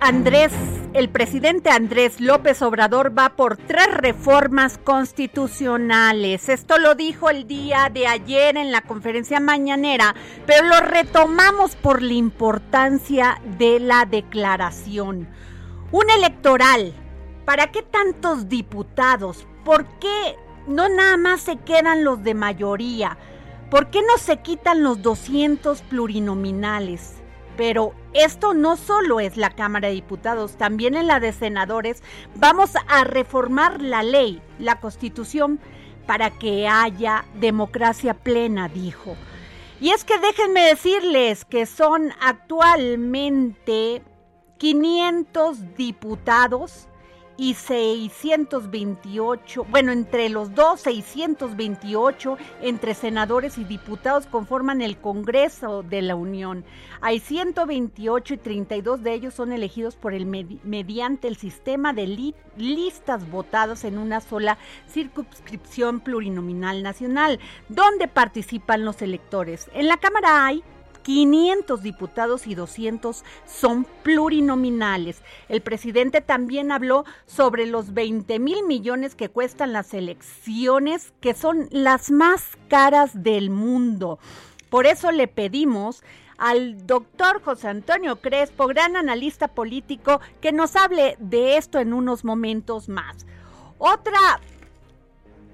Andrés, el presidente Andrés López Obrador va por tres reformas constitucionales. Esto lo dijo el día de ayer en la conferencia mañanera, pero lo retomamos por la importancia de la declaración. Un electoral. ¿Para qué tantos diputados? ¿Por qué no nada más se quedan los de mayoría? ¿Por qué no se quitan los 200 plurinominales? Pero esto no solo es la Cámara de Diputados, también en la de Senadores vamos a reformar la ley, la Constitución, para que haya democracia plena, dijo. Y es que déjenme decirles que son actualmente 500 diputados y 628, bueno, entre los dos, 628 entre senadores y diputados conforman el Congreso de la Unión. Hay 128 y 32 de ellos son elegidos por el mediante el sistema de listas votadas en una sola circunscripción plurinominal nacional, donde participan los electores. En la Cámara hay 500 diputados y 200 son plurinominales. El presidente también habló sobre los 20 mil millones que cuestan las elecciones, que son las más caras del mundo. Por eso le pedimos al doctor José Antonio Crespo, gran analista político, que nos hable de esto en unos momentos más. Otra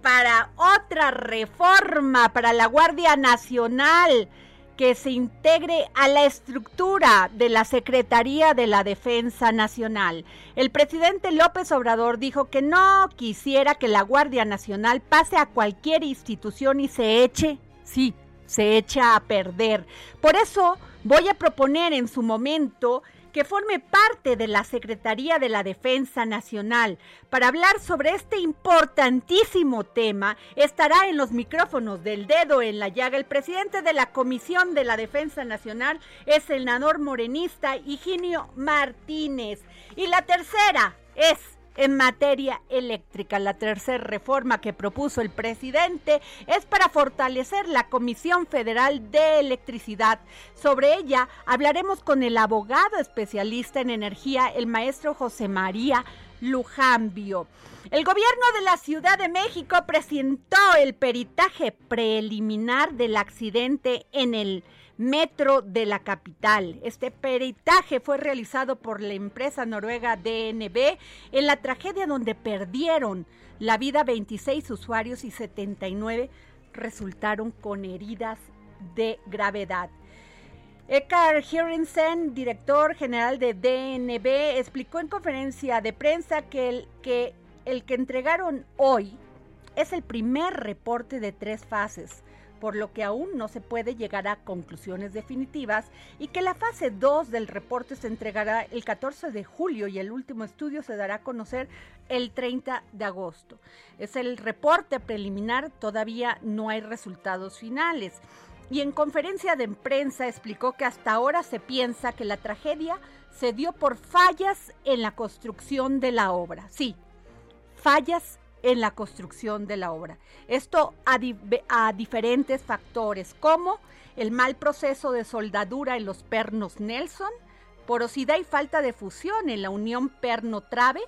para otra reforma para la Guardia Nacional que se integre a la estructura de la Secretaría de la Defensa Nacional. El presidente López Obrador dijo que no quisiera que la Guardia Nacional pase a cualquier institución y se eche, sí, se echa a perder. Por eso voy a proponer en su momento que forme parte de la Secretaría de la Defensa Nacional. Para hablar sobre este importantísimo tema, estará en los micrófonos del dedo en la llaga el presidente de la Comisión de la Defensa Nacional, es senador morenista Higinio Martínez. Y la tercera es en materia eléctrica. La tercera reforma que propuso el presidente es para fortalecer la Comisión Federal de Electricidad. Sobre ella hablaremos con el abogado especialista en energía, el maestro José María Lujambio. El gobierno de la Ciudad de México presentó el peritaje preliminar del accidente en el metro de la capital. Este peritaje fue realizado por la empresa noruega DNB en la tragedia donde perdieron la vida 26 usuarios y 79 resultaron con heridas de gravedad. Eckhard Hirensen, director general de DNB, explicó en conferencia de prensa que el, que el que entregaron hoy es el primer reporte de tres fases por lo que aún no se puede llegar a conclusiones definitivas y que la fase 2 del reporte se entregará el 14 de julio y el último estudio se dará a conocer el 30 de agosto. Es el reporte preliminar, todavía no hay resultados finales. Y en conferencia de prensa explicó que hasta ahora se piensa que la tragedia se dio por fallas en la construcción de la obra. Sí, fallas en la construcción de la obra. Esto a, diferentes factores como el mal proceso de soldadura en los pernos Nelson, porosidad y falta de fusión en la unión perno-trave,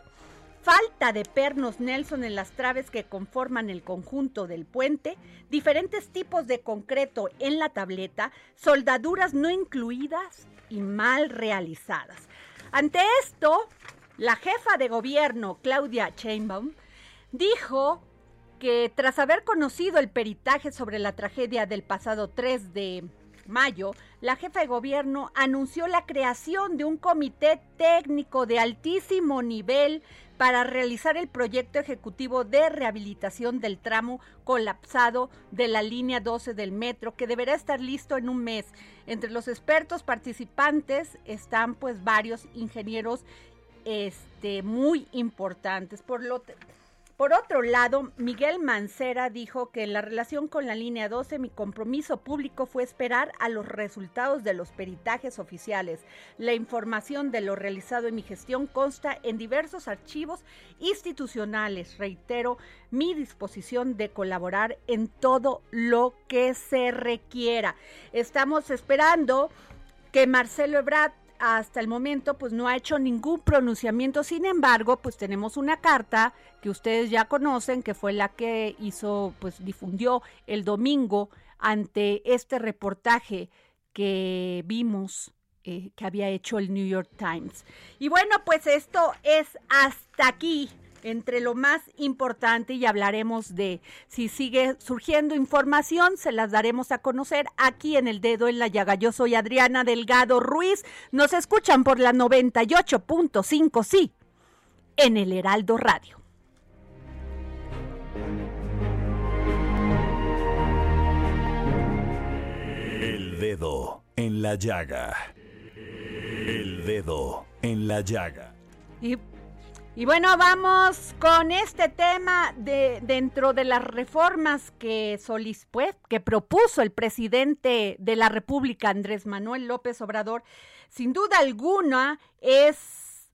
falta de pernos Nelson en las traves que conforman el conjunto del puente, diferentes tipos de concreto en la tableta, soldaduras no incluidas y mal realizadas. Ante esto, la jefa de gobierno, Claudia Sheinbaum, dijo que tras haber conocido el peritaje sobre la tragedia del pasado 3 de mayo, la jefa de gobierno anunció la creación de un comité técnico de altísimo nivel para realizar el proyecto ejecutivo de rehabilitación del tramo colapsado de la línea 12 del metro, que deberá estar listo en un mes. Entre los expertos participantes están pues varios ingenieros este, muy importantes. Por lo por otro lado, Miguel Mancera dijo que en la relación con la línea 12 mi compromiso público fue esperar a los resultados de los peritajes oficiales. La información de lo realizado en mi gestión consta en diversos archivos institucionales. Reitero mi disposición de colaborar en todo lo que se requiera. Estamos esperando que Marcelo Ebrard hasta el momento pues no ha hecho ningún pronunciamiento. Sin embargo, pues tenemos una carta que ustedes ya conocen, que fue la que hizo, pues difundió el domingo ante este reportaje que vimos eh, que había hecho el New York Times. Y bueno, pues esto es hasta aquí entre lo más importante y hablaremos de si sigue surgiendo información, se las daremos a conocer aquí en el dedo en la llaga. Yo soy Adriana Delgado Ruiz, nos escuchan por la 98.5, sí, en el Heraldo Radio. El dedo en la llaga. El dedo en la llaga. Y y bueno, vamos con este tema de dentro de las reformas que que propuso el presidente de la República Andrés Manuel López Obrador. Sin duda alguna es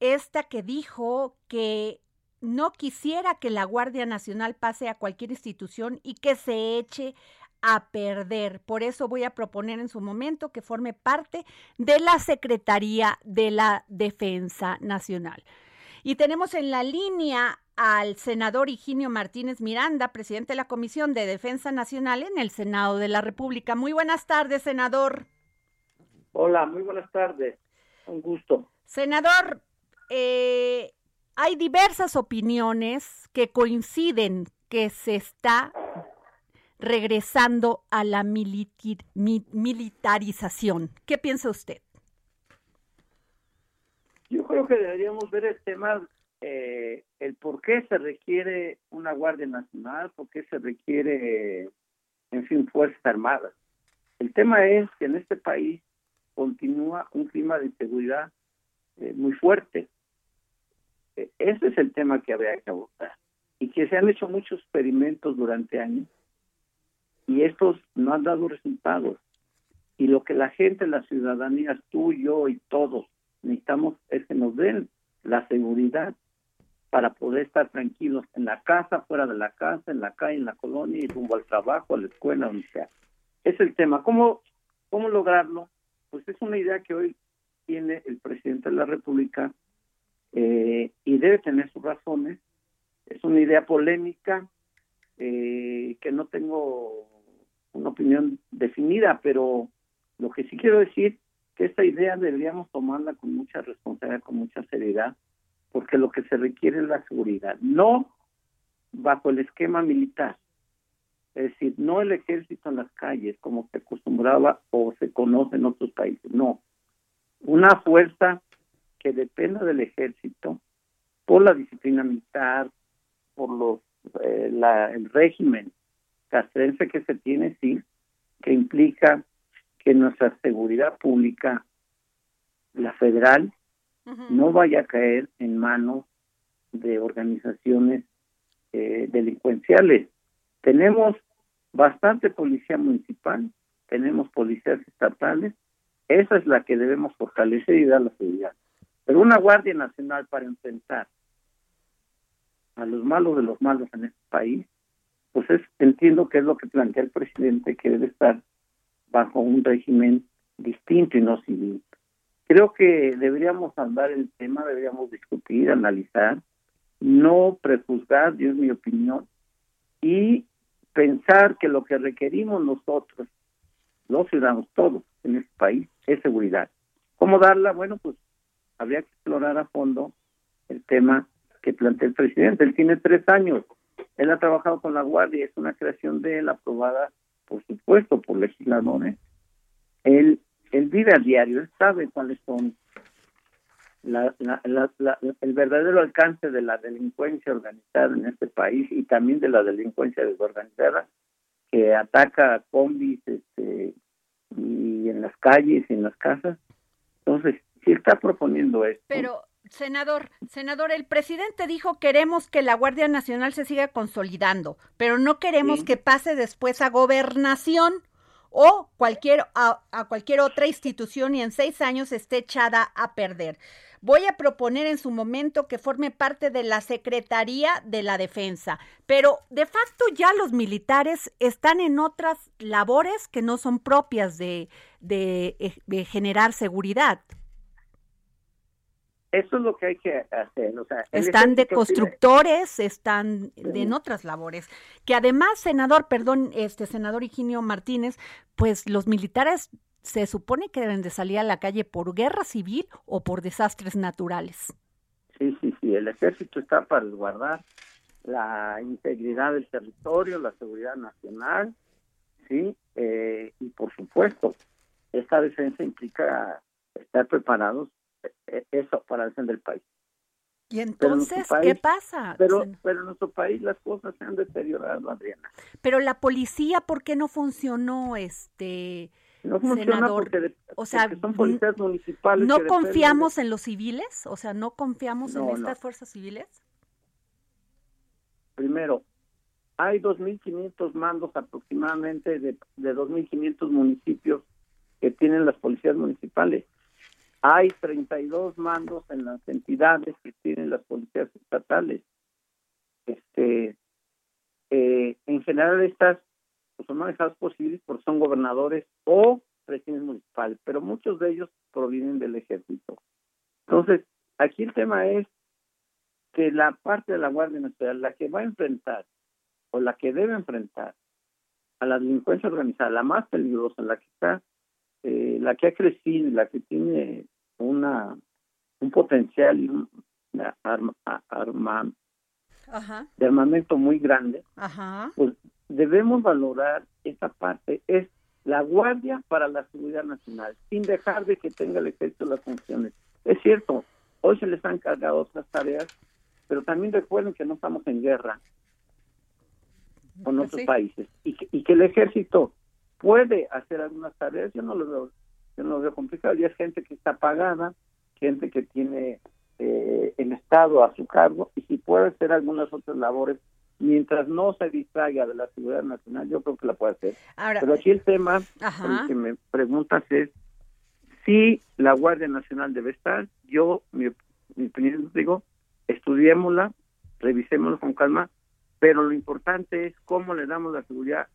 esta que dijo que no quisiera que la Guardia Nacional pase a cualquier institución y que se eche a perder. Por eso voy a proponer en su momento que forme parte de la Secretaría de la Defensa Nacional. Y tenemos en la línea al senador Higinio Martínez Miranda, presidente de la Comisión de Defensa Nacional en el Senado de la República. Muy buenas tardes, senador. Hola, muy buenas tardes. Un gusto. Senador, eh, hay diversas opiniones que coinciden que se está regresando a la militarización. ¿Qué piensa usted? Yo creo que deberíamos ver el tema, eh, el por qué se requiere una Guardia Nacional, por qué se requiere, en fin, Fuerzas Armadas. El tema es que en este país continúa un clima de inseguridad eh, muy fuerte. E, ese es el tema que habría que abordar. Y que se han hecho muchos experimentos durante años y estos no han dado resultados. Y lo que la gente, la ciudadanía, tú, yo y todos necesitamos es que nos den la seguridad para poder estar tranquilos en la casa, fuera de la casa, en la calle, en la colonia y rumbo al trabajo, a la escuela, donde sea. Es el tema. ¿Cómo, cómo lograrlo? Pues es una idea que hoy tiene el presidente de la República eh, y debe tener sus razones. Es una idea polémica eh, que no tengo una opinión definida, pero lo que sí quiero decir que esta idea deberíamos tomarla con mucha responsabilidad, con mucha seriedad, porque lo que se requiere es la seguridad, no bajo el esquema militar, es decir, no el ejército en las calles como se acostumbraba o se conoce en otros países, no, una fuerza que dependa del ejército por la disciplina militar, por los eh, la, el régimen castrense que se tiene, sí, que implica que nuestra seguridad pública, la federal, no vaya a caer en manos de organizaciones eh, delincuenciales. Tenemos bastante policía municipal, tenemos policías estatales, esa es la que debemos fortalecer y dar la seguridad. Pero una Guardia Nacional para enfrentar a los malos de los malos en este país, pues es, entiendo que es lo que plantea el presidente, que debe estar bajo un régimen distinto y no civil. creo que deberíamos andar el tema, deberíamos discutir, analizar, no prejuzgar, es mi opinión, y pensar que lo que requerimos nosotros, los ciudadanos todos en este país, es seguridad. ¿Cómo darla? Bueno, pues habría que explorar a fondo el tema que plantea el presidente. Él tiene tres años, él ha trabajado con la Guardia, es una creación de él aprobada, por supuesto, por legisladores. Él, él vive a diario, él sabe cuáles son la, el verdadero alcance de la delincuencia organizada en este país y también de la delincuencia desorganizada que ataca a combis este, y en las calles y en las casas. Entonces, si está proponiendo esto. Pero, senador, senador, el presidente dijo queremos que la Guardia Nacional se siga consolidando, pero no queremos que pase después a gobernación o cualquier, a, a, cualquier otra institución y en seis años esté echada a perder. Voy a proponer en su momento que forme parte de la Secretaría de la Defensa, pero de facto ya los militares están en otras labores que no son propias de, de, de generar seguridad. Eso es lo que hay que hacer. O sea, están de constructores, están de, en otras labores. Que además, senador, perdón, este senador Higinio Martínez, pues los militares se supone que deben de salir a la calle por guerra civil o por desastres naturales. Sí, sí, sí, el ejército está para resguardar la integridad del territorio, la seguridad nacional, sí, eh, y por supuesto, esta defensa implica estar preparados, eh, eso, para defender el país. ¿Y entonces qué pasa? Pero, pero en nuestro país las cosas se han deteriorado, Adriana. Pero la policía, ¿por qué no funcionó? Este, no funciona porque, o sea, son policías municipales. ¿No confiamos en los civiles? O sea, ¿no confiamos en estas fuerzas civiles? Primero, hay 2.500 mandos aproximadamente de, de 2.500 municipios que tienen las policías municipales. Hay 32 mandos en las entidades que tienen las policías estatales. Este, eh, en general estas pues, son manejados por civiles porque son gobernadores o presidentes municipales, pero muchos de ellos provienen del ejército. Entonces, aquí el tema es que la parte de la Guardia Nacional, la que va a enfrentar o la que debe enfrentar a la delincuencia organizada, la más peligrosa, la que está, eh, la que ha crecido, la que tiene una un potencial y un arma, arma de armamento muy grande, Ajá. pues debemos valorar esa parte, es la guardia para la seguridad nacional, sin dejar de que tenga el efecto las funciones. Es cierto, hoy se les han cargado otras tareas, pero también recuerden que no estamos en guerra con pues otros países y que, y que el ejército puede hacer algunas tareas, yo no lo veo, yo no lo veo complicado, y es gente que está pagada, gente que tiene eh, el Estado a su cargo, y si puede hacer algunas otras labores mientras no se distraiga de la seguridad nacional, yo creo que la puede hacer. Pero aquí el tema que me preguntas es si la Guardia Nacional debe estar. Yo, mi, mi opinión, digo, estudiémosla, revisémosla con calma, pero lo importante es cómo le damos la seguridad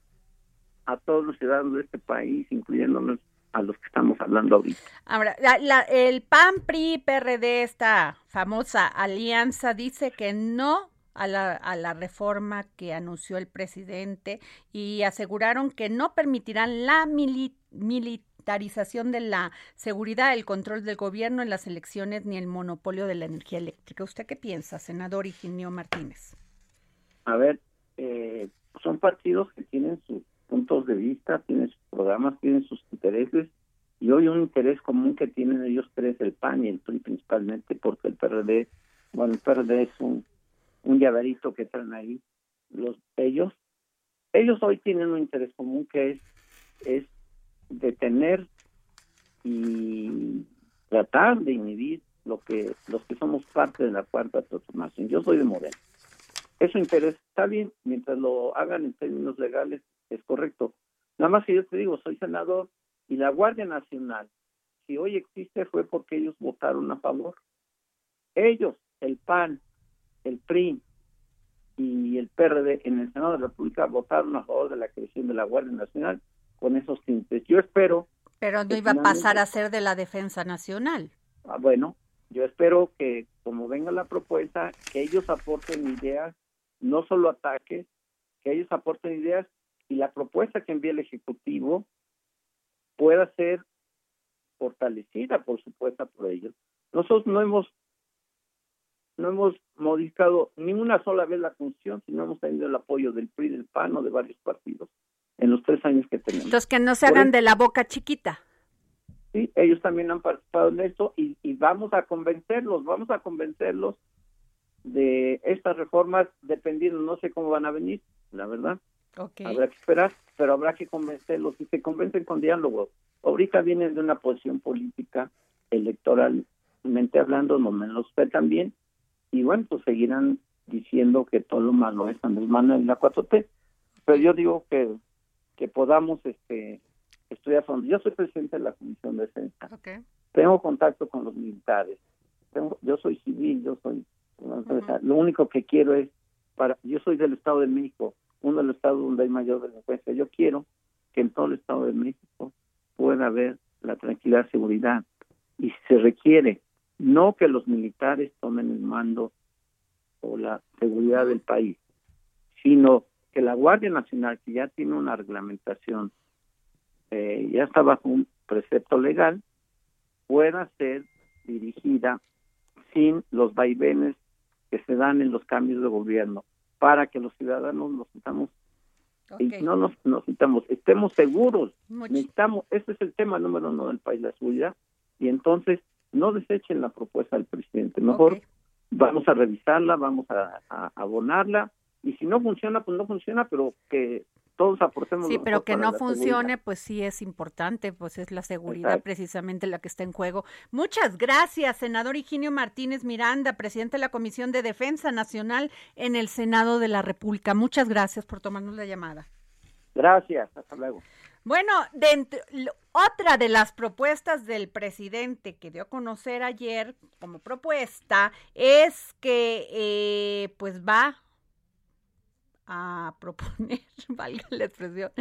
a todos los ciudadanos de este país, incluyéndonos a los que estamos hablando ahorita. Ahora, el PAN, PRI, PRD, esta famosa alianza, dice que no a la, a la reforma que anunció el presidente y aseguraron que no permitirán la militarización de la seguridad, el control del gobierno en las elecciones ni el monopolio de la energía eléctrica. ¿Usted qué piensa, senador Higinio Martínez? A ver, eh, son partidos que tienen sus puntos de vista, tienen sus programas, tienen sus intereses y hoy un interés común que tienen ellos tres, el PAN y el PRI principalmente, porque el PRD, bueno, el PRD es un un llaverito que traen ahí los ellos. Ellos hoy tienen un interés común que es es detener y tratar de inhibir lo que los que somos parte de la cuarta transformación. Yo soy de Moreno eso interés está bien mientras lo hagan en términos legales es correcto nada más que yo te digo soy senador y la Guardia Nacional si hoy existe fue porque ellos votaron a favor ellos el PAN el PRI y el PRD en el Senado de la República votaron a favor de la creación de la Guardia Nacional con esos tintes. Yo espero Pero no iba a pasar a ser de la defensa nacional. Ah, bueno, yo espero que como venga la propuesta, que ellos aporten ideas, no solo ataques, que ellos aporten ideas y la propuesta que envíe el Ejecutivo pueda ser fortalecida, por supuesto, por ellos. Nosotros no hemos no hemos modificado ni una sola vez la Constitución, sino hemos tenido el apoyo del PRI, del PAN o de varios partidos en los tres años que tenemos. Entonces, que no se hagan de la boca chiquita. Sí, ellos también han participado en esto y, y vamos a convencerlos, vamos a convencerlos de estas reformas, dependiendo, no sé cómo van a venir, la verdad. Habrá que esperar, pero habrá que convencerlos y se convencen con diálogo. Ahorita vienen de una posición política, electoralmente hablando, no me lo sé también, y bueno, pues seguirán diciendo que todo lo malo es Andrés Manuel la 4T. Pero yo digo que, que podamos este estudiar fondo. Yo soy presidente de la Comisión de Defensa. Tengo contacto con los militares. Tengo, yo soy civil, yo soy... Lo único que quiero es, para yo soy del Estado de México, uno de los estados donde hay mayor delincuencia. Yo quiero que en todo el Estado de México pueda haber la tranquilidad, seguridad. Y se requiere no que los militares tomen el mando o la seguridad del país, sino que la Guardia Nacional, que ya tiene una reglamentación, eh, ya está bajo un precepto legal, pueda ser dirigida sin los vaivenes que se dan en los cambios de gobierno, para que los ciudadanos nos sintamos y no nos, nos sintamos, estemos seguros, necesitamos, ese es el tema número uno del país, la seguridad, y entonces no desechen la propuesta del presidente, mejor vamos a revisarla, vamos a, abonarla. Y si no funciona, pues no funciona, pero que todos aportemos. Sí, pero que no funcione, pues sí es importante, pues es la seguridad precisamente la que está en juego. Muchas gracias, senador Higinio Martínez Miranda, presidente de la Comisión de Defensa Nacional en el Senado de la República. Muchas gracias por tomarnos la llamada. Gracias, hasta luego. Bueno, dentro, otra de las propuestas del presidente que dio a conocer ayer como propuesta es que eh, pues va a proponer, valga la expresión,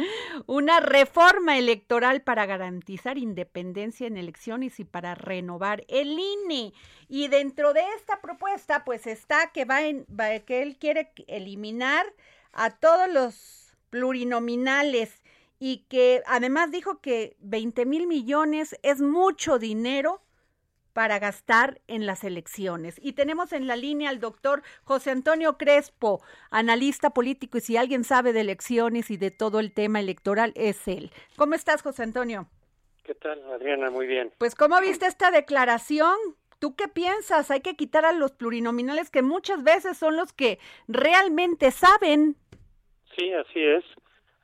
una reforma electoral para garantizar independencia en elecciones y para renovar el INE. Y dentro de esta propuesta, pues está que va, en, va que él quiere eliminar a todos los plurinominales y que además dijo que 20 mil millones es mucho dinero para gastar en las elecciones. Y tenemos en la línea al doctor José Antonio Crespo, analista político, y si alguien sabe de elecciones y de todo el tema electoral, es él. ¿Cómo estás, José Antonio? ¿Qué tal, Adriana? Muy bien. Pues, ¿cómo viste esta declaración? ¿Tú qué piensas? Hay que quitar a los plurinominales que muchas veces son los que realmente saben. Sí, así es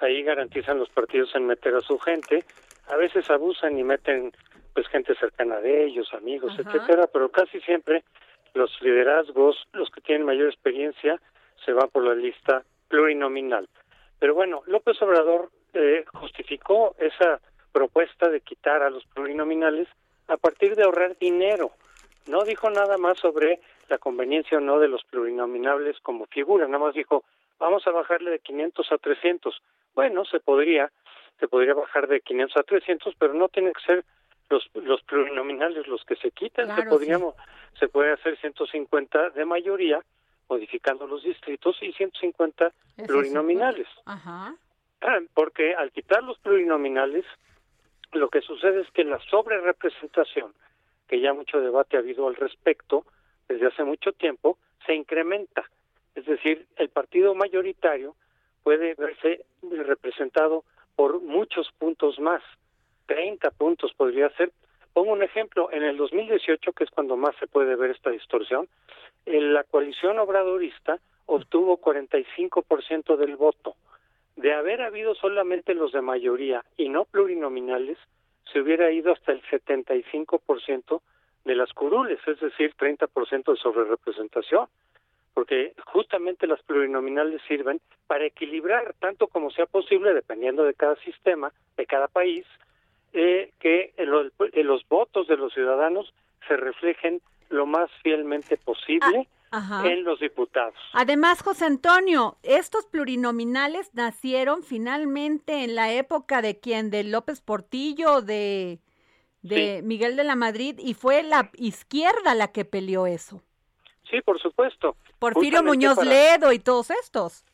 ahí garantizan los partidos en meter a su gente, a veces abusan y meten pues gente cercana de ellos, amigos, etcétera, pero casi siempre los liderazgos, los que tienen mayor experiencia, se van por la lista plurinominal. Pero bueno, López Obrador eh, justificó esa propuesta de quitar a los plurinominales a partir de ahorrar dinero. No dijo nada más sobre la conveniencia o no de los plurinominables como figura, nada más dijo, vamos a bajarle de 500 a 300. Bueno, se podría, se podría bajar de 500 a 300, pero no tienen que ser los, los plurinominales los que se quitan. se podríamos, se puede hacer 150 de mayoría, modificando los distritos, y 150 plurinominales. Ajá. Ah, porque al quitar los plurinominales, lo que sucede es que la sobrerepresentación, que ya mucho debate ha habido al respecto desde hace mucho tiempo, se incrementa. Es decir, el partido mayoritario puede verse representado por muchos puntos más, 30 puntos podría ser. Pongo un ejemplo, en el 2018, que es cuando más se puede ver esta distorsión, la coalición obradorista obtuvo 45% del voto. De haber habido solamente los de mayoría y no plurinominales, se hubiera ido hasta el 75% de las curules, es decir, 30% de sobrerepresentación porque justamente las plurinominales sirven para equilibrar tanto como sea posible, dependiendo de cada sistema, de cada país, eh, que los votos de los ciudadanos se reflejen lo más fielmente posible en los diputados. Además, José Antonio, estos plurinominales nacieron finalmente en la época de quién, de López Portillo, de, de Miguel de la Madrid, y fue la izquierda la que peleó eso. Sí, por supuesto. Porfirio Muñoz Ledo y todos estos.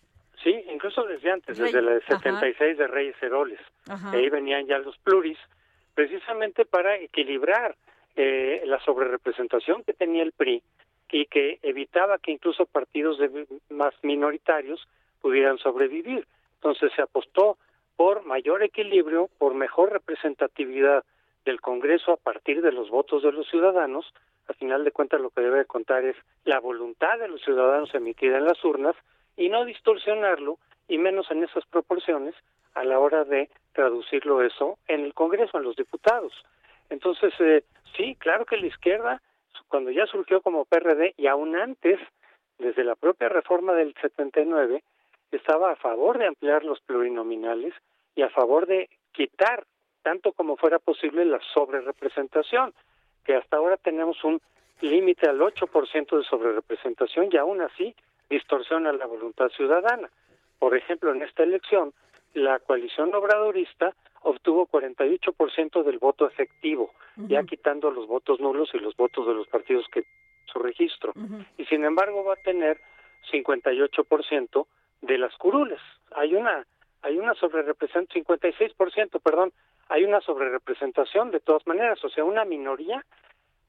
Sí, incluso desde antes, desde la 76 de Reyes Heroles. Ahí venían ya los pluris, precisamente para equilibrar eh, la sobrerepresentación que tenía el PRI y que evitaba que incluso partidos de, más minoritarios pudieran sobrevivir. Entonces se apostó por mayor equilibrio, por mejor representatividad del Congreso a partir de los votos de los ciudadanos. Al final de cuentas lo que debe contar es la voluntad de los ciudadanos emitida en las urnas y no distorsionarlo, y menos en esas proporciones, a la hora de traducirlo eso en el Congreso, en los diputados. Entonces, eh, sí, claro que la izquierda, cuando ya surgió como PRD y aún antes, desde la propia reforma del 79, estaba a favor de ampliar los plurinominales y a favor de quitar tanto como fuera posible la sobrerepresentación, que hasta ahora tenemos un límite al 8% de sobrerepresentación y aún así distorsiona la voluntad ciudadana. Por ejemplo, en esta elección, la coalición obradorista obtuvo 48% del voto efectivo, ya quitando los votos nulos y los votos de los partidos que su registro. Y sin embargo va a tener 58% de las curules. Hay una hay una sobrerepresentación 56%, perdón, hay una sobrerepresentación de todas maneras, o sea, una minoría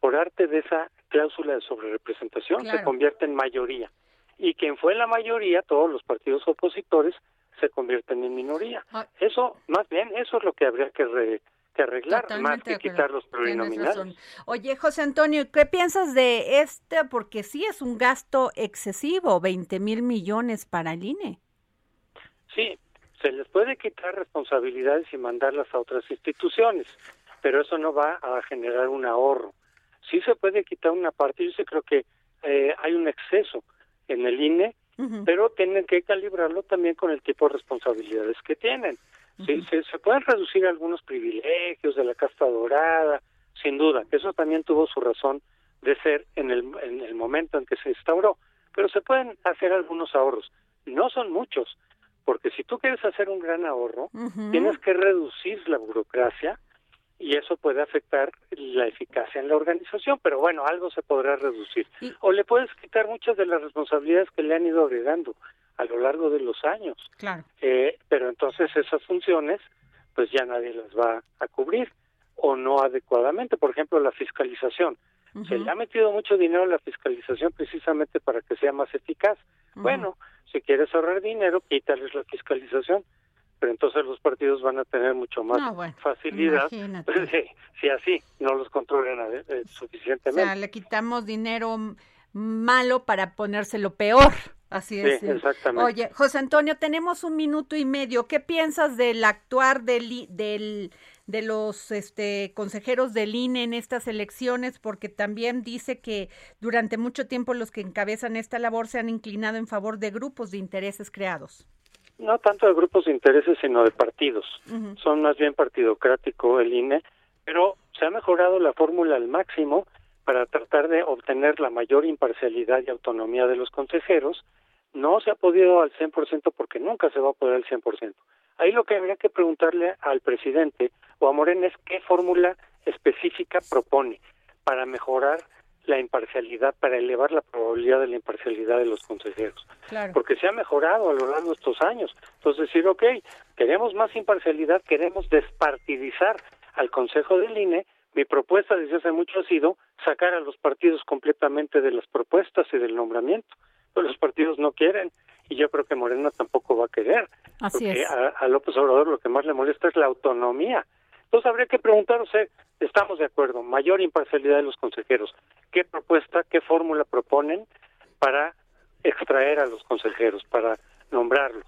por arte de esa cláusula de sobrerepresentación se convierte en mayoría y quien fue la mayoría, todos los partidos opositores, se convierten en minoría. Ah. Eso, más bien, eso es lo que habría que, arreglar, más que quitar los plurinominales. Oye, José Antonio, ¿qué piensas de este? Porque sí es un gasto excesivo, 20 mil millones para el INE. Sí, se les puede quitar responsabilidades y mandarlas a otras instituciones, pero eso no va a generar un ahorro. Sí se puede quitar una parte, yo sí creo que eh, hay un exceso en el INE, pero tienen que calibrarlo también con el tipo de responsabilidades que tienen. se, se, pueden reducir algunos privilegios de la casta dorada, sin duda, eso también tuvo su razón de ser en el, en el momento en que se instauró, pero se pueden hacer algunos ahorros. No son muchos, porque si tú quieres hacer un gran ahorro, tienes que reducir la burocracia, y eso puede afectar la eficacia en la organización, pero bueno, algo se podrá reducir. O le puedes quitar muchas de las responsabilidades que le han ido agregando a lo largo de los años. Claro. Eh, pero entonces esas funciones, pues ya nadie las va a cubrir o no adecuadamente. Por ejemplo, la fiscalización. Se le ha metido mucho dinero a la fiscalización precisamente para que sea más eficaz. Bueno, si quieres ahorrar dinero, quítales la fiscalización pero entonces los partidos van a tener mucho más facilidad si, así no los controlan eh, suficientemente. O sea, le quitamos dinero malo para ponérselo peor. Así es. exactamente. Oye, José Antonio, tenemos un minuto y medio. ¿Qué piensas del actuar del, del, de los este, consejeros del INE en estas elecciones? Porque también dice que durante mucho tiempo los que encabezan esta labor se han inclinado en favor de grupos de intereses creados no tanto de grupos de intereses, sino de partidos. Son más bien partidocrático el INE, pero se ha mejorado la fórmula al máximo para tratar de obtener la mayor imparcialidad y autonomía de los consejeros. No se ha podido al 100% porque nunca se va a poder al 100%. Ahí lo que habría que preguntarle al presidente o a Morena es qué fórmula específica propone para mejorar la imparcialidad, para elevar la probabilidad de la imparcialidad de los consejeros. Porque se ha mejorado a lo largo de estos años. Entonces decir, ok, queremos más imparcialidad, queremos despartidizar al Consejo del INE. Mi propuesta desde hace mucho ha sido sacar a los partidos completamente de las propuestas y del nombramiento. Pero los partidos no quieren y yo creo que Morena tampoco va a querer. Así porque A, a López Obrador lo que más le molesta es la autonomía. Entonces habría que preguntarse, estamos de acuerdo, mayor imparcialidad de los consejeros. ¿Qué propuesta, qué fórmula proponen para extraer a los consejeros, para nombrarlos?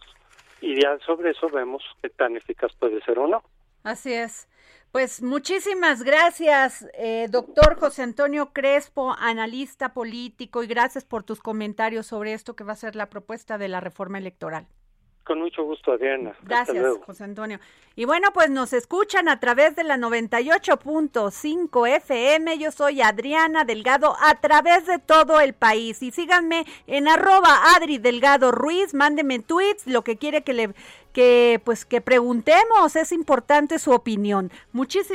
Y ya sobre eso vemos qué tan eficaz puede ser o no. Así es. Pues muchísimas gracias, eh, doctor José Antonio Crespo, analista político, y gracias por tus comentarios sobre esto que va a ser la propuesta de la reforma electoral. Con mucho gusto, Adriana. Gracias, José Antonio. Y bueno, pues nos escuchan a través de la 98.5 FM. Yo soy Adriana Delgado a través de todo el país. Y síganme en arroba Adri Delgado Ruiz. Mándeme tweets, lo que quiere que le que pues que preguntemos, es importante su opinión.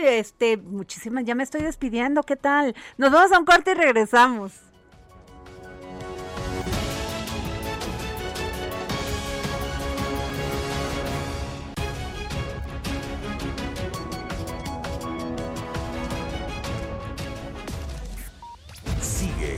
Este, muchísimas, ya me estoy despidiendo, ¿qué tal? Nos vamos a un corte y regresamos.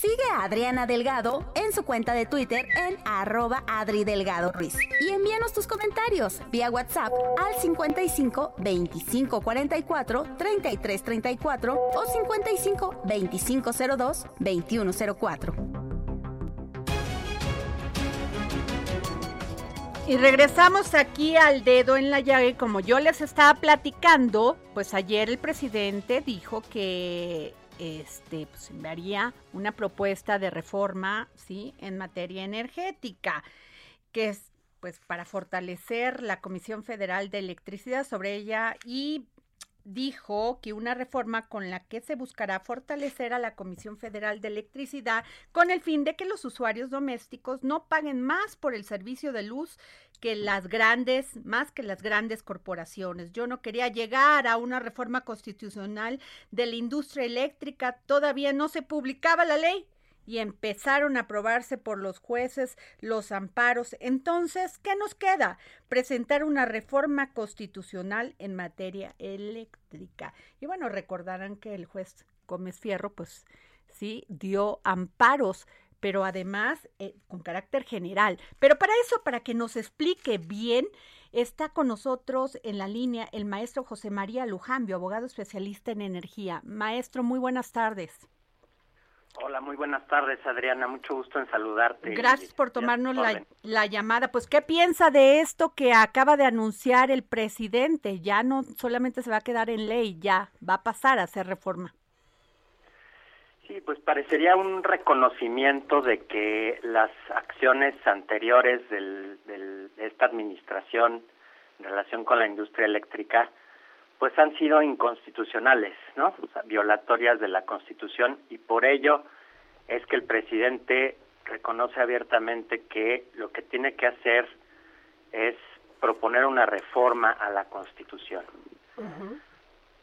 Sigue a Adriana Delgado en su cuenta de Twitter en arroba Adri Delgado Ruiz. Y envíanos tus comentarios vía WhatsApp al 55 25 44 33 34 o 55 25 02 21 04. Y regresamos aquí al dedo en la llave. Como yo les estaba platicando, pues ayer el presidente dijo que este, pues, enviaría una propuesta de reforma, ¿sí? En materia energética, que es, pues, para fortalecer la Comisión Federal de Electricidad sobre ella y dijo que una reforma con la que se buscará fortalecer a la Comisión Federal de Electricidad con el fin de que los usuarios domésticos no paguen más por el servicio de luz que las grandes, más que las grandes corporaciones. Yo no quería llegar a una reforma constitucional de la industria eléctrica, todavía no se publicaba la ley y empezaron a aprobarse por los jueces los amparos. Entonces, ¿qué nos queda? Presentar una reforma constitucional en materia eléctrica. Y bueno, recordarán que el juez Gómez Fierro, pues sí, dio amparos pero además eh, con carácter general. Pero para eso, para que nos explique bien, está con nosotros en la línea el maestro José María Lujambio, abogado especialista en energía. Maestro, muy buenas tardes. Hola, muy buenas tardes, Adriana. Mucho gusto en saludarte. Gracias por tomarnos la, la, llamada. Pues, ¿qué piensa de esto que acaba de anunciar el presidente? Ya no solamente se va a quedar en ley, ya va a pasar a ser reforma. Sí, pues parecería un reconocimiento de que las acciones anteriores del, de esta administración en relación con la industria eléctrica pues han sido inconstitucionales, ¿no? O sea, violatorias de la Constitución y por ello es que el presidente reconoce abiertamente que lo que tiene que hacer es proponer una reforma a la Constitución.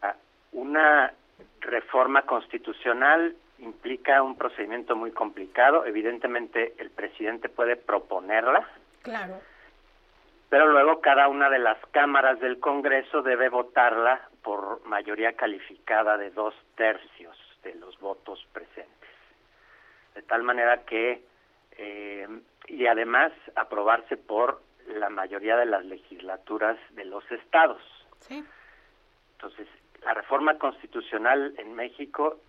Ah, una reforma constitucional implica un procedimiento muy complicado. Evidentemente, el presidente puede proponerla. Claro. Pero luego cada una de las cámaras del Congreso debe votarla por mayoría calificada de dos tercios de los votos presentes. De tal manera que, eh, y además aprobarse por la mayoría de las legislaturas de los estados. Sí. Entonces, la reforma constitucional en México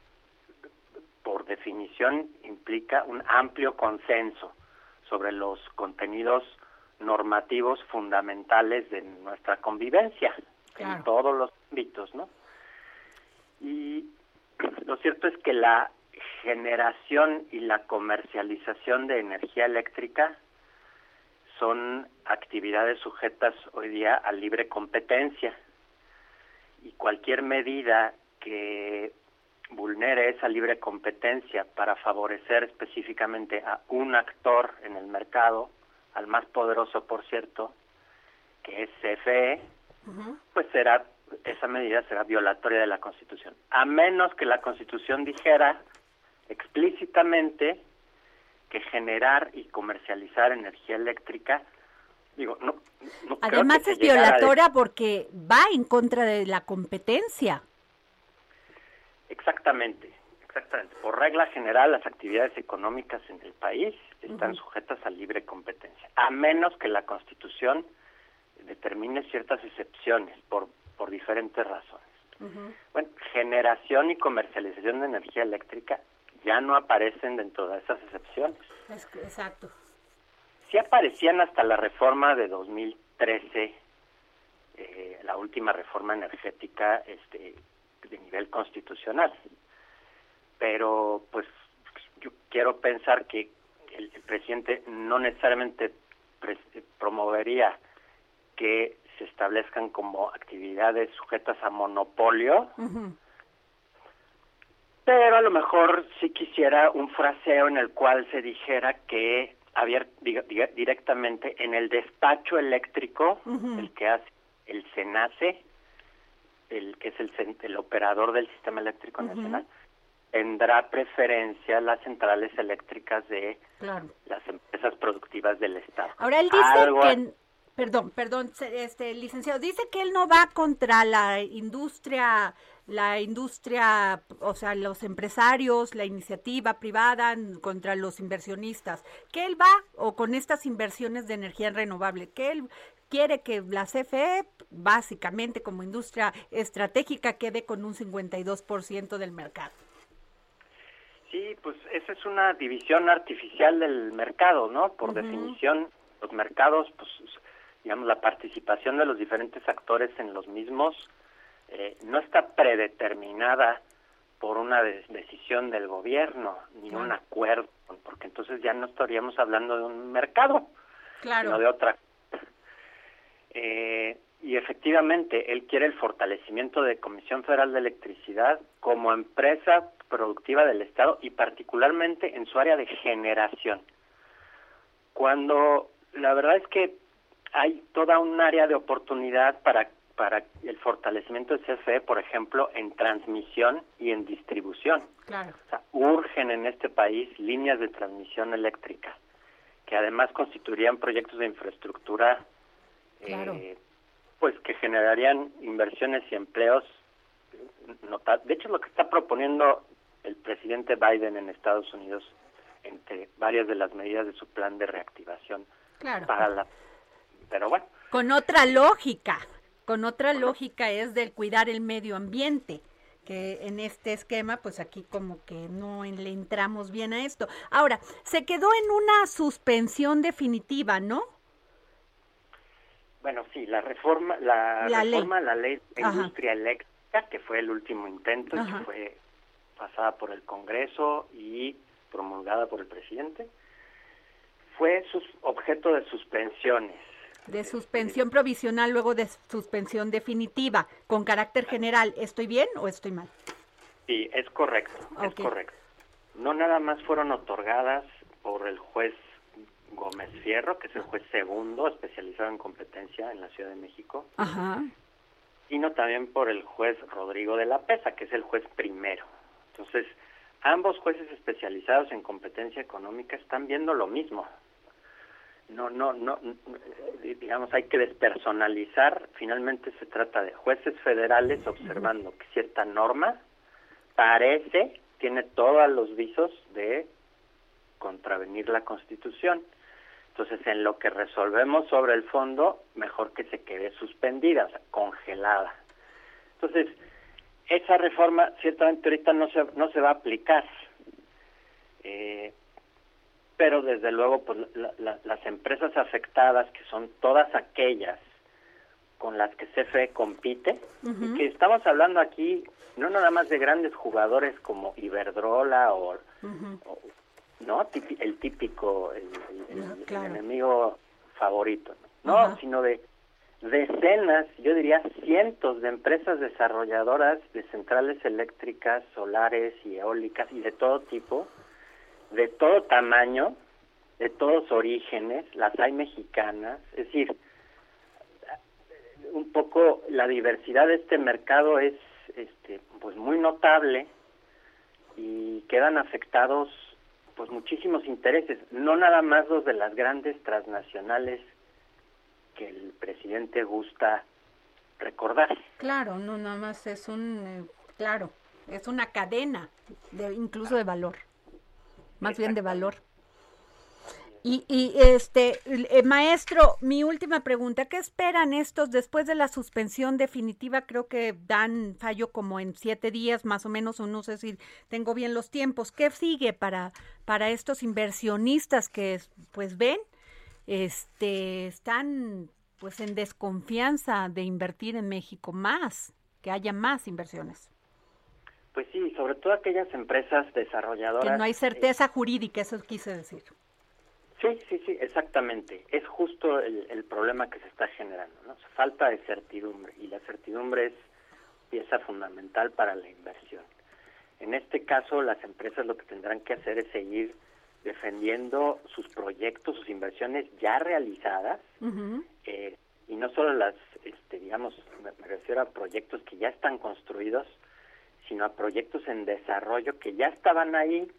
por definición implica un amplio consenso sobre los contenidos normativos fundamentales de nuestra convivencia en todos los ámbitos, ¿no? Y lo cierto es que la generación y la comercialización de energía eléctrica son actividades sujetas hoy día a libre competencia y cualquier medida que vulnere esa libre competencia para favorecer específicamente a un actor en el mercado, al más poderoso, por cierto, que es CFE, pues será esa medida será violatoria de la Constitución, a menos que la Constitución dijera explícitamente que generar y comercializar energía eléctrica digo no, además es violatoria porque va en contra de la competencia. Exactamente exactamente por regla general las actividades económicas en el país están sujetas a libre competencia a menos que la constitución determine ciertas excepciones por por diferentes razones bueno generación y comercialización de energía eléctrica ya no aparecen dentro de esas excepciones. Exacto. Sí aparecían hasta la reforma de 2013, eh, la última reforma energética este, de nivel constitucional. Pero pues yo quiero pensar que el, presidente no necesariamente promovería que se establezcan como actividades sujetas a monopolio, pero a lo mejor sí quisiera un fraseo en el cual se dijera que había directamente en el despacho eléctrico, el que hace el SENACE, el que es el, el operador del sistema eléctrico nacional, tendrá preferencia las centrales eléctricas de las empresas productivas del Estado. Ahora él dice que Perdón, perdón, este licenciado, dice que él no va contra la industria, la industria, o sea, los empresarios, la iniciativa privada, contra los inversionistas, que él va o con estas inversiones de energía renovable, que él quiere que la CFE, básicamente como industria estratégica, quede con un 52% del mercado. Sí, pues esa es una división artificial del mercado, ¿no? Por definición, los mercados, pues digamos, la participación de los diferentes actores en los mismos eh, no está predeterminada por una decisión del gobierno ni un acuerdo, porque entonces ya no estaríamos hablando de un mercado, sino de otra. Eh, y efectivamente, él quiere el fortalecimiento de Comisión Federal de Electricidad como empresa productiva del Estado y particularmente en su área de generación. Cuando la verdad es que hay toda un área de oportunidad para para el fortalecimiento del CFE, por ejemplo, en transmisión y en distribución. Claro. O sea, urgen en este país líneas de transmisión eléctrica, que además constituirían proyectos de infraestructura, eh, pues que generarían inversiones y empleos. De hecho, lo que está proponiendo el presidente Biden en Estados Unidos, entre varias de las medidas de su plan de reactivación claro. para la pero bueno. Con otra lógica, con otra lógica es del cuidar el medio ambiente que en este esquema, pues aquí como que no le entramos bien a esto. Ahora, se quedó en una suspensión definitiva, ¿no? Bueno, sí, la reforma, la, reforma la ley de industria eléctrica, que fue el último intento y que fue pasada por el Congreso y promulgada por el presidente, fue sus objeto de suspensiones de suspensión provisional luego de suspensión definitiva con carácter general. ¿Estoy bien o estoy mal? Sí, es correcto, es correcto. No nada más fueron otorgadas por el juez Gómez Fierro, que es el juez segundo especializado en competencia en la Ciudad de México, Ajá. sino también por el juez Rodrigo de la Pesa, que es el juez primero. Entonces, ambos jueces especializados en competencia económica están viendo lo mismo no, no, no, digamos, hay que despersonalizar. Finalmente se trata de jueces federales observando que cierta norma parece, tiene todos los visos de contravenir la Constitución. Entonces, en lo que resolvemos sobre el fondo, mejor que se quede suspendida, o sea, congelada. Entonces, esa reforma ciertamente ahorita no se, no se va a aplicar. Eh, pero desde luego pues las empresas afectadas que son todas aquellas con las que CFE compite y que estamos hablando aquí no nada más de grandes jugadores como Iberdrola o, no el típico el, enemigo favorito no, sino de decenas yo diría cientos de empresas desarrolladoras de centrales eléctricas solares y eólicas y de todo tipo de todo tamaño, de todos orígenes, las hay mexicanas, es decir, un poco la diversidad de este mercado es este pues muy notable y quedan afectados pues muchísimos intereses, no nada más los de las grandes transnacionales que el presidente gusta recordar. Claro, no nada más es un, eh, claro, es una cadena, de, incluso de valor, más bien de valor. Y, y este, eh, maestro, mi última pregunta, ¿qué esperan estos después de la suspensión definitiva? Creo que dan fallo como en siete días más o menos, o no sé si tengo bien los tiempos. ¿Qué sigue para, para estos inversionistas que pues ven, este, están pues en desconfianza de invertir en México más, que haya más inversiones? Pues sí, sobre todo aquellas empresas desarrolladoras. Que no hay certeza jurídica, eso quise decir. Sí, sí, sí, exactamente. Es justo el, problema que se está generando, ¿no? Falta de certidumbre y la certidumbre es pieza fundamental para la inversión. En este caso, las empresas lo que tendrán que hacer es seguir defendiendo sus proyectos, sus inversiones ya realizadas, eh, y no solo las, este, digamos, me, me refiero a proyectos que ya están construidos, sino a proyectos en desarrollo que ya estaban ahí,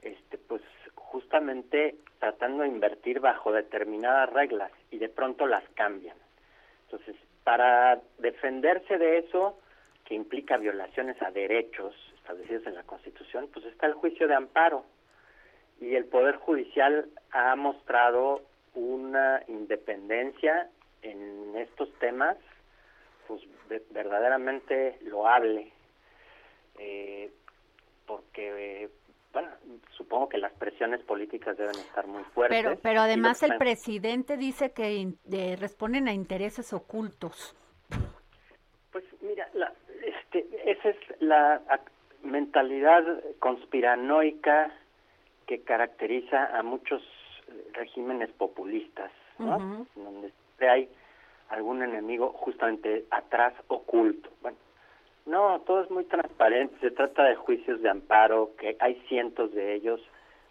este, pues justamente tratando de invertir bajo determinadas reglas y de pronto las cambian. Entonces, para defenderse de eso, que implica violaciones a derechos establecidos en la Constitución, pues está el juicio de amparo. Y el Poder Judicial ha mostrado una independencia en estos temas, pues verdaderamente loable, eh, porque bueno, supongo que las presiones políticas deben estar muy fuertes. Pero, pero además el presidente dice que responden a intereses ocultos. Pues mira, este, esa es la mentalidad conspiranoica que caracteriza a muchos eh, regímenes populistas, ¿no? Donde hay algún enemigo justamente atrás oculto. Bueno, no, todo es muy transparente. Se trata de juicios de amparo, que hay cientos de ellos,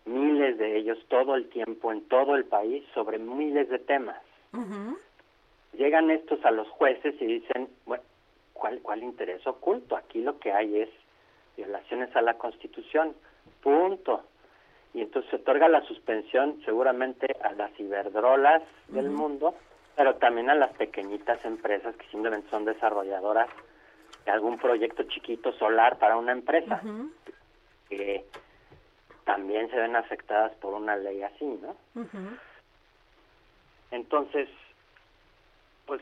miles de ellos todo el tiempo en todo el país sobre miles de temas. Llegan estos a los jueces y dicen, bueno, ¿cuál, ¿cuál interés oculto? Aquí lo que hay es violaciones a la Constitución, punto. Y entonces se otorga la suspensión seguramente a las ciberdrolas del mundo, pero también a las pequeñitas empresas que simplemente son desarrolladoras algún proyecto chiquito solar para una empresa, que también se ven afectadas por una ley así, ¿no? Entonces, pues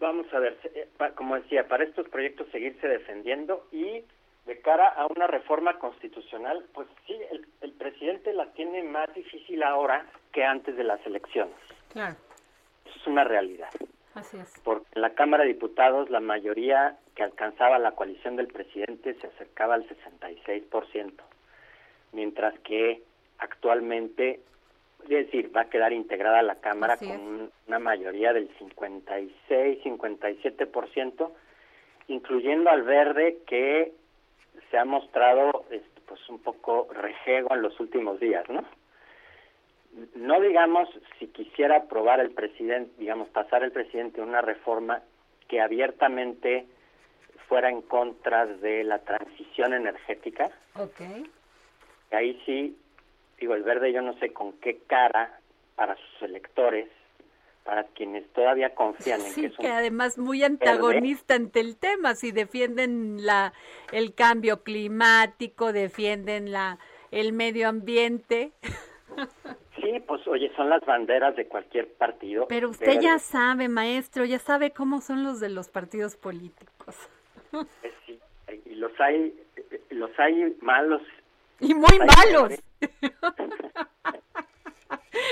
vamos a ver, eh, como decía, para estos proyectos seguirse defendiendo y de cara a una reforma constitucional, pues sí, el, el presidente la tiene más difícil ahora que antes de las elecciones. Claro. Eso es una realidad. Así es. Porque en la Cámara de Diputados la mayoría que alcanzaba la coalición del presidente se acercaba al 66%, mientras que actualmente, es decir, va a quedar integrada la Cámara con una mayoría del 56-57%, incluyendo al verde que se ha mostrado este, pues un poco rejego en los últimos días, ¿no? no digamos si quisiera aprobar el presidente, digamos, pasar el presidente una reforma que abiertamente fuera en contra de la transición energética. Okay. Ahí sí, digo, el verde yo no sé con qué cara para sus electores, para quienes todavía confían en que es que además muy antagonista ante el tema, si defienden la el cambio climático, defienden la el medio ambiente. Sí, pues oye, son las banderas de cualquier partido. Pero usted ya sabe, maestro, ya sabe cómo son los de los partidos políticos. Eh, sí, y los hay, los hay malos. Y muy malos.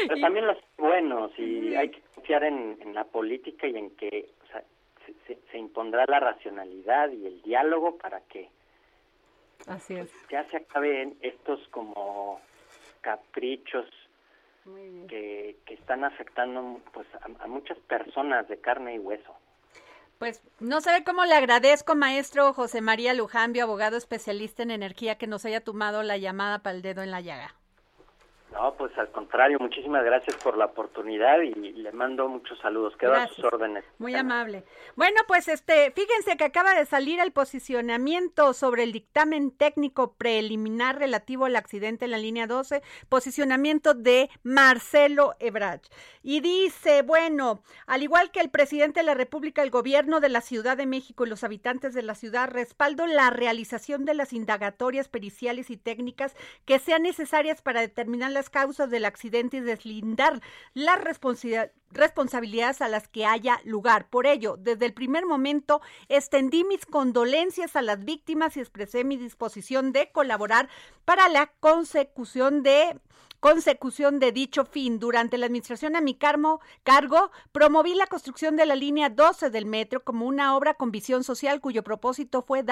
Pero también los buenos y hay que confiar en, la política y en que o sea, se, impondrá la racionalidad y el diálogo para que Así es. Pues, ya se acaben estos como caprichos que, que, están afectando pues a, muchas personas de carne y hueso. Pues no sabe cómo le agradezco, maestro José María Lujambio, abogado especialista en energía, que nos haya tomado la llamada para el dedo en la llaga. No, pues al contrario, muchísimas gracias por la oportunidad y le mando muchos saludos. Quedo a sus órdenes. Muy amable. Bueno, pues este, fíjense que acaba de salir el posicionamiento sobre el dictamen técnico preliminar relativo al accidente en la línea 12, posicionamiento de Marcelo Ebrach. Y dice, bueno, al igual que el presidente de la República, el gobierno de la Ciudad de México y los habitantes de la ciudad respaldo la realización de las indagatorias periciales y técnicas que sean necesarias para determinar la causas del accidente y deslindar las responsabilidades a las que haya lugar. Por ello, desde el primer momento extendí mis condolencias a las víctimas y expresé mi disposición de colaborar para la consecución de consecución de dicho fin. Durante la administración a mi cargo, promoví la construcción de la línea 12 del metro como una obra con visión social cuyo propósito fue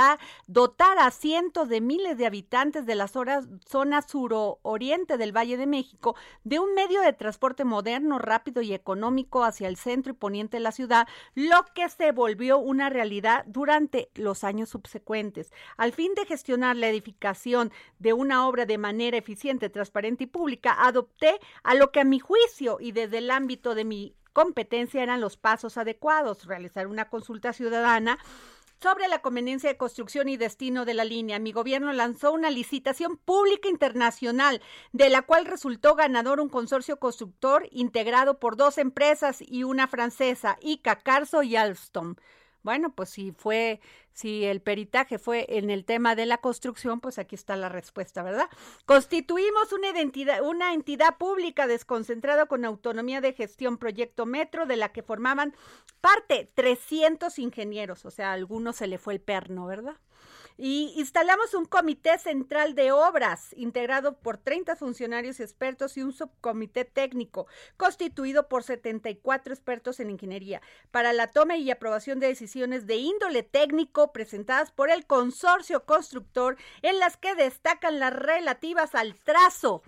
dotar a cientos de miles de habitantes de la zona suroriente del Valle de México de un medio de transporte moderno, rápido y económico hacia el centro y poniente de la ciudad, lo que se volvió una realidad durante los años subsecuentes. Al fin de gestionar la edificación de una obra de manera eficiente, transparente y pública, adopté a lo que a mi juicio y desde el ámbito de mi competencia eran los pasos adecuados, realizar una consulta ciudadana sobre la conveniencia de construcción y destino de la línea. Mi gobierno lanzó una licitación pública internacional, de la cual resultó ganador un consorcio constructor integrado por dos empresas y una francesa, Ica, Carso y Alstom. Bueno, pues si fue, si el peritaje fue en el tema de la construcción, pues aquí está la respuesta, ¿verdad? Constituimos una identidad, una entidad pública desconcentrada con autonomía de gestión Proyecto Metro, de la que formaban parte 300 ingenieros, o sea, a algunos se le fue el perno, ¿verdad? Y instalamos un comité central de obras integrado por 30 funcionarios expertos y un subcomité técnico constituido por 74 expertos en ingeniería para la toma y aprobación de decisiones de índole técnico presentadas por el consorcio constructor en las que destacan las relativas al trazo,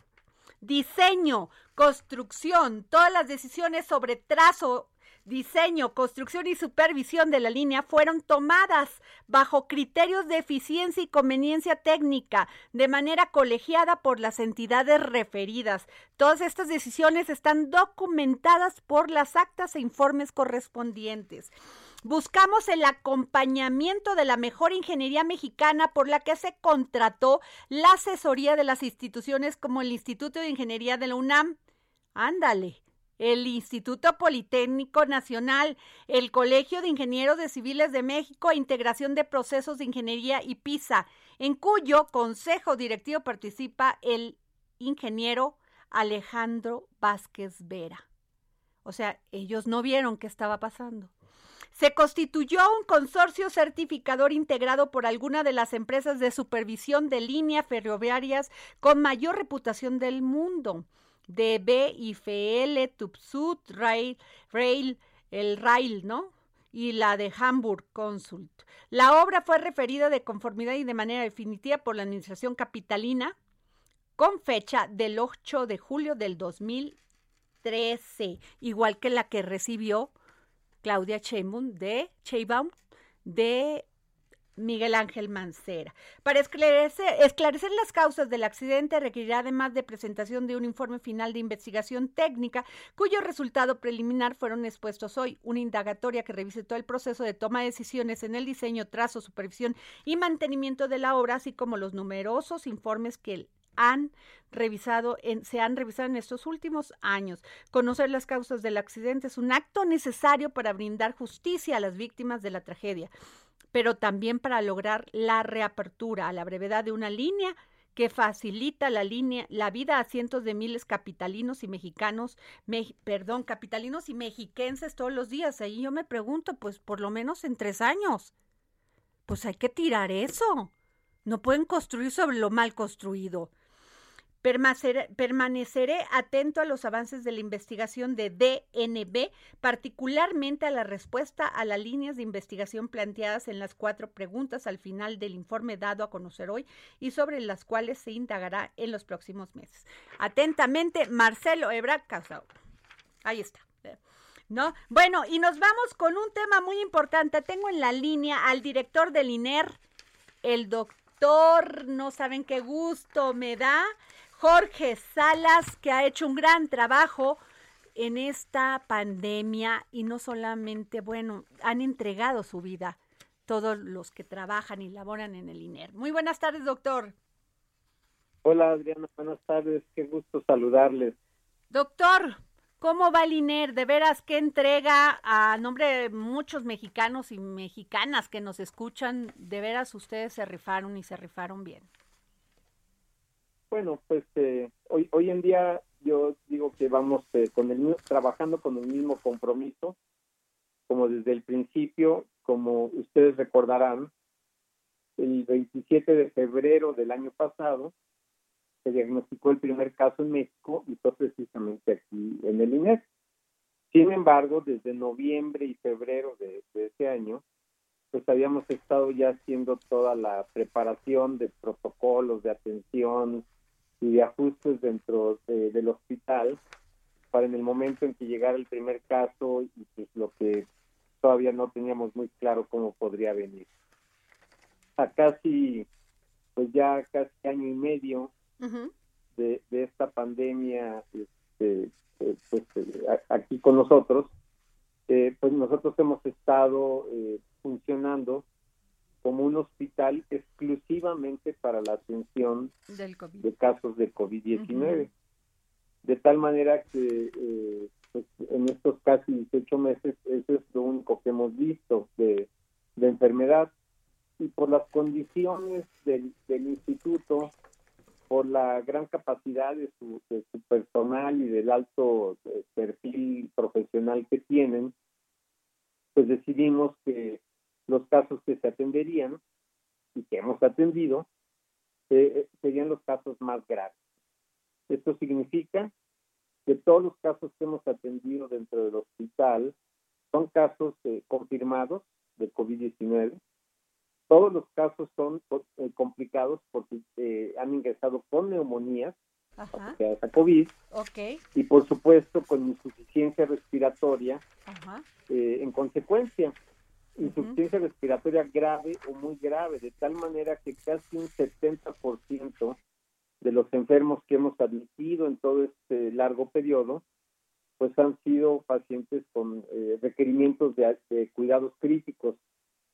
diseño, construcción, todas las decisiones sobre trazo diseño, construcción y supervisión de la línea fueron tomadas bajo criterios de eficiencia y conveniencia técnica de manera colegiada por las entidades referidas. Todas estas decisiones están documentadas por las actas e informes correspondientes. Buscamos el acompañamiento de la mejor ingeniería mexicana por la que se contrató la asesoría de las instituciones como el Instituto de Ingeniería de la UNAM. Ándale, el Instituto Politécnico Nacional, el Colegio de Ingenieros de Civiles de México, Integración de Procesos de Ingeniería y PISA, en cuyo consejo directivo participa el ingeniero Alejandro Vázquez Vera. O sea, ellos no vieron qué estaba pasando. Se constituyó un consorcio certificador integrado por alguna de las empresas de supervisión de líneas ferroviarias con mayor reputación del mundo. DB, IFL, Tupsut, Rail, Rail, el Rail, ¿no? y la de Hamburg Consult. La obra fue referida de conformidad y de manera definitiva por la Administración Capitalina con fecha del 8 de julio del 2013, igual que la que recibió Claudia Sheinbaum de, Sheinbaum de Miguel Ángel Mancera. Para esclarecer, las causas del accidente requerirá además de presentación de un informe final de investigación técnica cuyo resultado preliminar fueron expuestos hoy, una indagatoria que revise todo el proceso de toma de decisiones en el diseño, trazo, supervisión y mantenimiento de la obra, así como los numerosos informes que han revisado se han revisado en estos últimos años. Conocer las causas del accidente es un acto necesario para brindar justicia a las víctimas de la tragedia pero también para lograr la reapertura a la brevedad de una línea que facilita la línea, la vida a cientos de miles capitalinos y mexicanos, perdón, capitalinos y mexiquenses todos los días. Ahí yo me pregunto, pues por lo menos en tres años, pues hay que tirar eso. No pueden construir sobre lo mal construido. Permaneceré, atento a los avances de la investigación de DNB, particularmente a la respuesta a las líneas de investigación planteadas en las cuatro preguntas al final del informe dado a conocer hoy y sobre las cuales se indagará en los próximos meses. Atentamente, Marcelo Ebrard Casao. Ahí está. ¿No? Bueno, y nos vamos con un tema muy importante. Tengo en la línea al director del INER, el doctor, no saben qué gusto me da, Jorge Salas, que ha hecho un gran trabajo en esta pandemia y no solamente, bueno, han entregado su vida todos los que trabajan y laboran en el INER. Muy buenas tardes, doctor. Hola, Adriana, buenas tardes, qué gusto saludarles. Doctor, ¿cómo va el INER? De veras, ¿qué entrega a nombre de muchos mexicanos y mexicanas que nos escuchan? De veras, ustedes se rifaron y se rifaron bien. Bueno, pues eh, hoy, hoy en día yo digo que vamos eh, con el trabajando con el mismo compromiso, como desde el principio, como ustedes recordarán, el 27 de febrero del año pasado se diagnosticó el primer caso en México y fue precisamente aquí en el INES. Sin embargo, desde noviembre y febrero de, de ese año, pues habíamos estado ya haciendo toda la preparación de protocolos de atención, y de ajustes dentro del hospital para en el momento en que llegara el primer caso y pues lo que todavía no teníamos muy claro cómo podría venir. A casi, pues ya casi año y medio de, esta pandemia este, eh, pues, eh, aquí con nosotros, eh, pues nosotros hemos estado funcionando como un hospital exclusivamente para la atención de casos de COVID-19. De tal manera que eh, pues, en estos casi 18 meses eso es lo único que hemos visto de, enfermedad. Y por las condiciones del, instituto, por la gran capacidad de su, de su personal y del alto eh, perfil profesional que tienen, pues decidimos que los casos que se atenderían y que hemos atendido eh, eh, serían los casos más graves. Esto significa que todos los casos que hemos atendido dentro del hospital son casos eh, confirmados de COVID-19. Todos los casos son complicados porque han ingresado con neumonías asociadas a COVID y por supuesto con insuficiencia respiratoria en consecuencia insuficiencia respiratoria grave o muy grave, de tal manera que casi un 70% de los enfermos que hemos admitido en todo este largo periodo, pues han sido pacientes con eh, requerimientos de, cuidados críticos,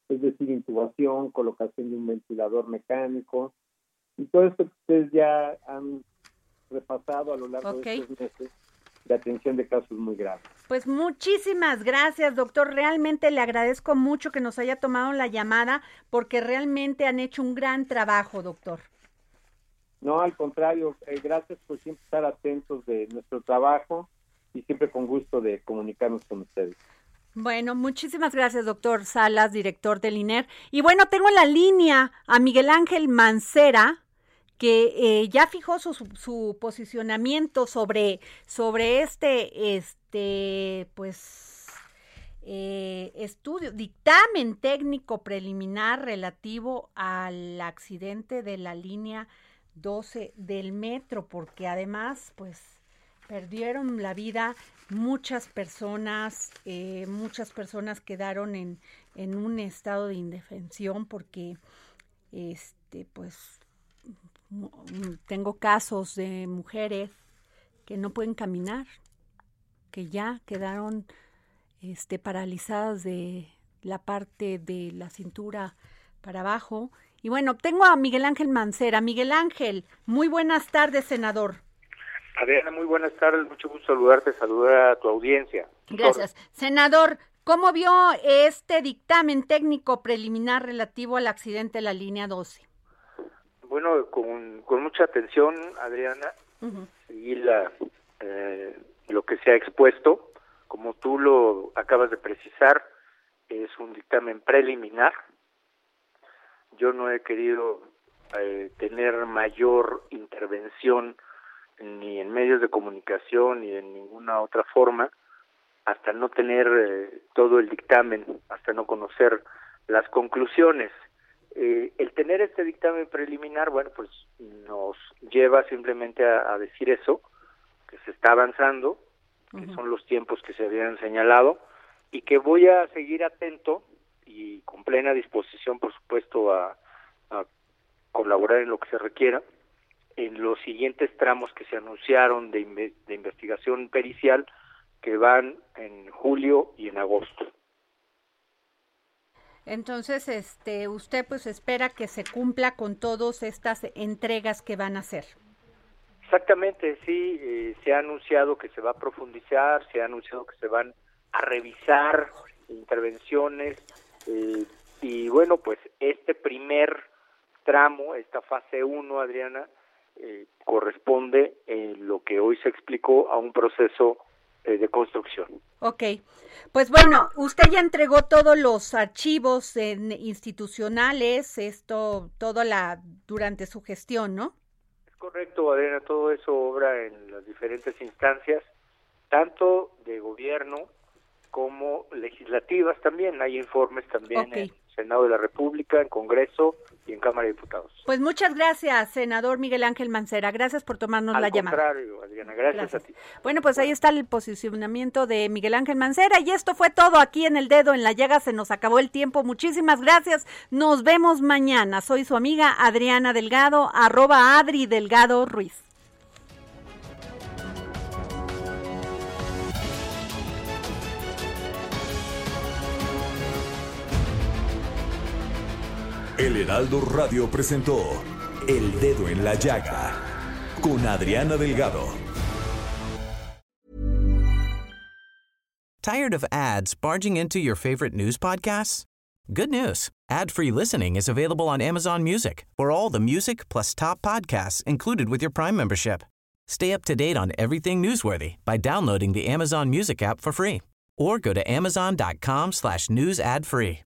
es decir, intubación, colocación de un ventilador mecánico, y todo esto que ustedes ya han repasado a lo largo de estos meses de atención de casos muy graves. Pues muchísimas gracias, doctor. Realmente le agradezco mucho que nos haya tomado la llamada porque realmente han hecho un gran trabajo, doctor. No, al contrario, eh, gracias por siempre estar atentos de nuestro trabajo y siempre con gusto de comunicarnos con ustedes. Bueno, muchísimas gracias, doctor Salas, director del INER. Y bueno, tengo en la línea a Miguel Ángel Mancera, que eh, ya fijó su, posicionamiento sobre, sobre este, este, pues, eh, estudio, dictamen técnico preliminar relativo al accidente de la línea 12 del metro, porque además, pues, perdieron la vida muchas personas, eh, muchas personas quedaron en, en un estado de indefensión porque, este, pues, tengo casos de mujeres que no pueden caminar, que ya quedaron este, paralizadas de la parte de la cintura para abajo. Y bueno, tengo a Miguel Ángel Mancera. Miguel Ángel, muy buenas tardes, senador. Adriana, muy buenas tardes, mucho gusto saludarte, saludar a tu audiencia. Gracias. Senador, ¿cómo vio este dictamen técnico preliminar relativo al accidente de la línea 12? Bueno, con, con mucha atención, Adriana, y la, eh, lo que se ha expuesto. Como tú lo acabas de precisar, es un dictamen preliminar. Yo no he querido eh, tener mayor intervención ni en medios de comunicación ni en ninguna otra forma hasta no tener eh, todo el dictamen, hasta no conocer las conclusiones. Eh, el tener este dictamen preliminar, bueno, pues nos lleva simplemente a, decir eso, que se está avanzando, que son los tiempos que se habían señalado, y que voy a seguir atento y con plena disposición, por supuesto, a, colaborar en lo que se requiera, en los siguientes tramos que se anunciaron de, de investigación pericial que van en julio y en agosto. Entonces, este, usted pues espera que se cumpla con todas estas entregas que van a hacer. Exactamente, sí, eh, se ha anunciado que se va a profundizar, se ha anunciado que se van a revisar intervenciones eh, y bueno, pues este primer tramo, esta fase 1, Adriana, eh, corresponde, en lo que hoy se explicó, a un proceso eh, de construcción. Ok, pues bueno, usted ya entregó todos los archivos institucionales, esto, todo la durante su gestión, ¿no? Es correcto, Adriana, todo eso obra en las diferentes instancias, tanto de gobierno como legislativas también. Hay informes también en Senado de la República, en Congreso y en Cámara de Diputados. Pues muchas gracias, senador Miguel Ángel Mancera. Gracias por tomarnos la llamada. Al contrario, Adriana, gracias, a ti. Bueno, pues ahí está el posicionamiento de Miguel Ángel Mancera y esto fue todo aquí en el dedo en la llaga. Se nos acabó el tiempo. Muchísimas gracias. Nos vemos mañana. Soy su amiga Adriana Delgado, arroba Adri Delgado Ruiz. El Heraldo Radio presentó El Dedo en la Llaga con Adriana Delgado. ¿Tired of ads barging into your favorite news podcasts? Good news. Ad-free listening is available on Amazon Music for all the music plus top podcasts included with your Prime membership. Stay up to date on everything newsworthy by downloading the Amazon Music app for free or go to amazon.com slash news ad free.